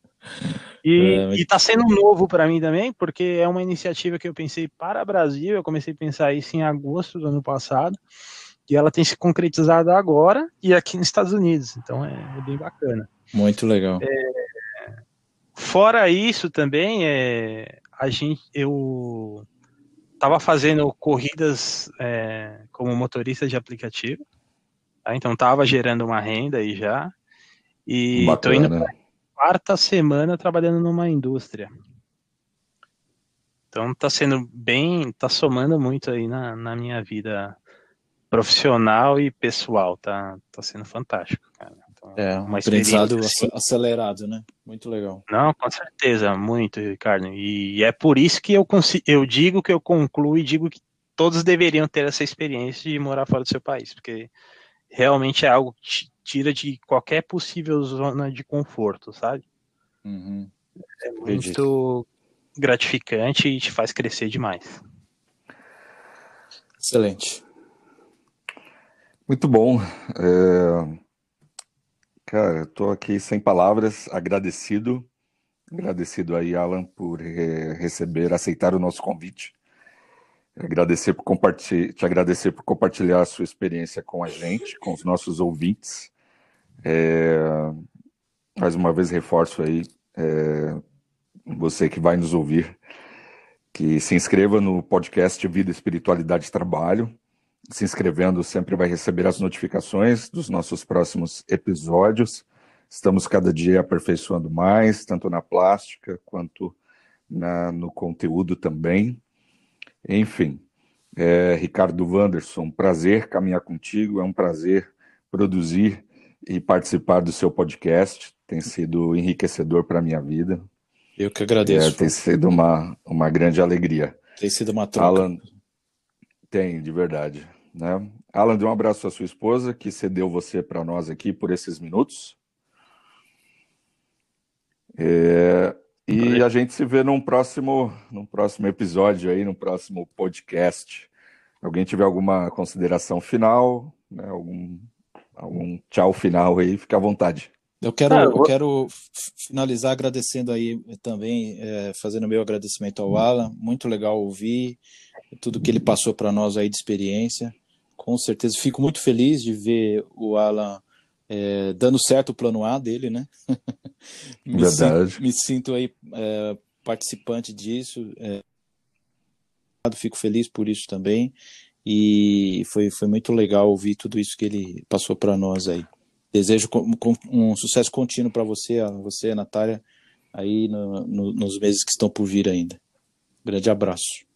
E, é, está sendo novo para mim também, porque é uma iniciativa que eu pensei para o Brasil. Eu comecei a pensar isso em agosto do ano passado, e ela tem se concretizado agora e aqui nos Estados Unidos. Então é, é bem bacana.
Muito legal.
É, fora isso também, é, a gente, eu estava fazendo corridas é, como motorista de aplicativo, tá? então estava gerando uma renda aí já, e estou indo para quarta semana trabalhando numa indústria. Então está sendo bem, está somando muito aí na, na minha vida profissional e pessoal, tá, tá sendo fantástico, cara.
É, um aprendizado assim. acelerado, né? Muito legal.
Não, com certeza, muito, Ricardo. E é por isso que eu, eu digo que eu concluo e digo que todos deveriam ter essa experiência de morar fora do seu país, porque realmente é algo que tira de qualquer possível zona de conforto, sabe? Uhum. É muito gratificante e te faz crescer demais.
Excelente.
Muito bom. É... Cara, estou aqui sem palavras, agradecido. Agradecido aí, Alan, por receber, aceitar o nosso convite. Agradecer por compartilhar, te agradecer por compartilhar a sua experiência com a gente, com os nossos ouvintes. É, mais uma vez reforço aí, é, você que vai nos ouvir, que se inscreva no podcast Vida, Espiritualidade e Trabalho se inscrevendo sempre vai receber as notificações dos nossos próximos episódios. Estamos cada dia aperfeiçoando mais, tanto na plástica quanto na, no conteúdo também. Enfim, é, Ricardo Wanderson, prazer caminhar contigo, é um prazer produzir e participar do seu podcast, tem sido enriquecedor para a minha vida.
Eu que agradeço.
É, tem sido uma, uma grande alegria.
Tem sido uma troca.
Alan, tem, de verdade. Né? Alan, dê um abraço à sua esposa, que cedeu você para nós aqui por esses minutos. É, e a gente se vê num próximo, num próximo episódio aí, no próximo podcast. Alguém tiver alguma consideração final, né, algum, algum tchau final aí, fique à vontade.
Eu quero, ah, eu... eu quero finalizar agradecendo aí também, é, fazendo meu agradecimento ao Alan. Muito legal ouvir tudo que ele passou para nós aí de experiência. Com certeza, fico muito feliz de ver o Alan é, dando certo o plano A dele, né? [laughs]
me Verdade.
Sinto, me sinto aí é, participante disso. É, fico feliz por isso também. E foi, foi muito legal ouvir tudo isso que ele passou para nós aí. Desejo um sucesso contínuo para você, a você, a Natália, aí no, no, nos meses que estão por vir ainda. grande abraço.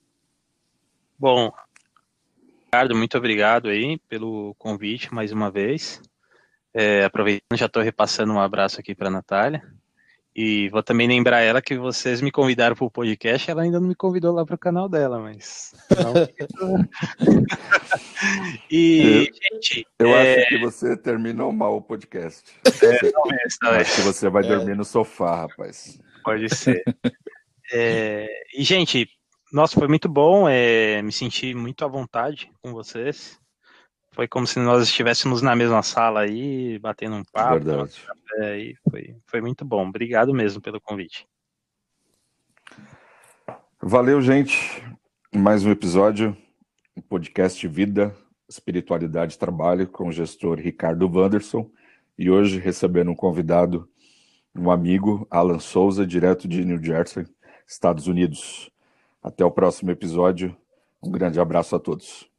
Bom, Ricardo, muito obrigado aí pelo convite mais uma vez. É, aproveitando, já estou repassando um abraço aqui para a Natália. E vou também lembrar ela que vocês me convidaram para o podcast, ela ainda não me convidou lá para o canal dela, mas. [laughs]
e, eu, gente. Eu é... acho que você terminou mal o podcast. É, talvez, talvez. Acho que você vai é. dormir no sofá, rapaz.
Pode ser. É, e, gente, nossa, foi muito bom. É, me senti muito à vontade com vocês. Foi como se nós estivéssemos na mesma sala aí, batendo um papo.
Verdade.
Café, e foi, foi muito bom. Obrigado mesmo pelo convite.
Valeu, gente. Mais um episódio, um podcast Vida, Espiritualidade e Trabalho com o gestor Ricardo Wanderson. E hoje recebendo um convidado, um amigo, Alan Souza, direto de New Jersey, Estados Unidos. Até o próximo episódio. Um grande abraço a todos.